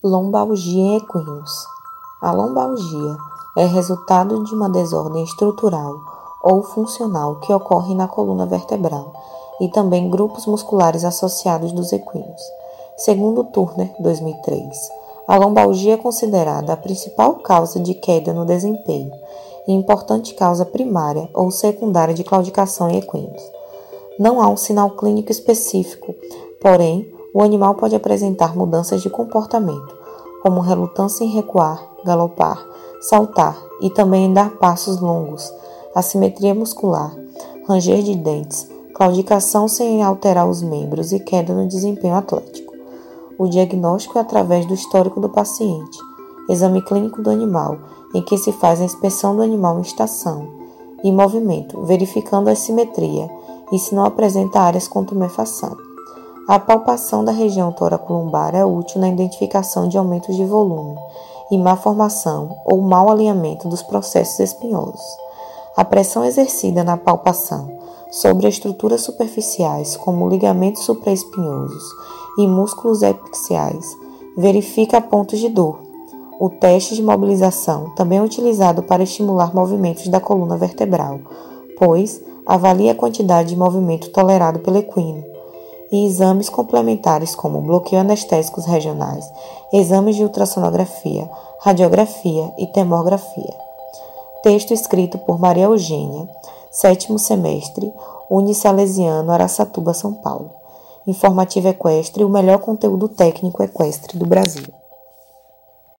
Lombalgia equinos. A lombalgia é resultado de uma desordem estrutural ou funcional que ocorre na coluna vertebral e também grupos musculares associados dos equinos. Segundo Turner, 2003, a lombalgia é considerada a principal causa de queda no desempenho e importante causa primária ou secundária de claudicação em equinos. Não há um sinal clínico específico, porém, o animal pode apresentar mudanças de comportamento, como relutância em recuar, galopar, saltar e também em dar passos longos, assimetria muscular, ranger de dentes, claudicação sem alterar os membros e queda no desempenho atlético. O diagnóstico é através do histórico do paciente, exame clínico do animal, em que se faz a inspeção do animal em estação e movimento, verificando a simetria e se não apresenta áreas com tumefação. A palpação da região toracolumbar é útil na identificação de aumentos de volume e má formação ou mau alinhamento dos processos espinhosos. A pressão exercida na palpação sobre estruturas superficiais, como ligamentos supraespinhosos e músculos epixiais, verifica pontos de dor. O teste de mobilização também é utilizado para estimular movimentos da coluna vertebral, pois avalia a quantidade de movimento tolerado pelo equino e exames complementares como bloqueio anestésicos regionais, exames de ultrassonografia, radiografia e termografia. Texto escrito por Maria Eugênia, sétimo semestre, Unisalesiano, Araçatuba, São Paulo. Informativo Equestre, o melhor conteúdo técnico equestre do Brasil.